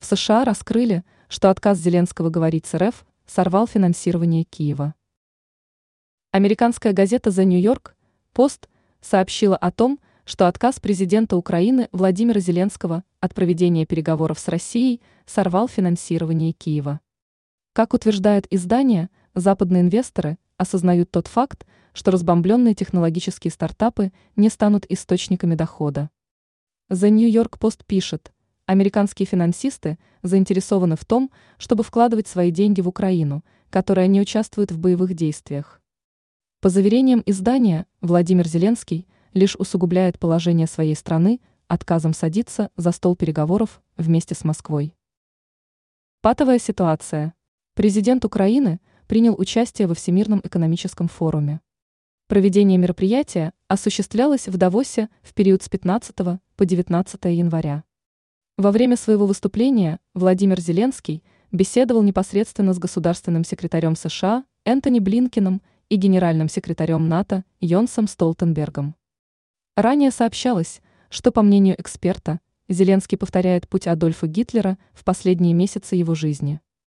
В США раскрыли, что отказ Зеленского говорить с РФ сорвал финансирование Киева. Американская газета The New York Post сообщила о том, что отказ президента Украины Владимира Зеленского от проведения переговоров с Россией сорвал финансирование Киева. Как утверждает издание, западные инвесторы осознают тот факт, что разбомбленные технологические стартапы не станут источниками дохода. The New York Post пишет – Американские финансисты заинтересованы в том, чтобы вкладывать свои деньги в Украину, которая не участвует в боевых действиях. По заверениям издания, Владимир Зеленский лишь усугубляет положение своей страны отказом садиться за стол переговоров вместе с Москвой. Патовая ситуация. Президент Украины принял участие во Всемирном экономическом форуме. Проведение мероприятия осуществлялось в Давосе в период с 15 по 19 января. Во время своего выступления Владимир Зеленский беседовал непосредственно с государственным секретарем США Энтони Блинкиным и генеральным секретарем НАТО Йонсом Столтенбергом. Ранее сообщалось, что, по мнению эксперта, Зеленский повторяет путь Адольфа Гитлера в последние месяцы его жизни.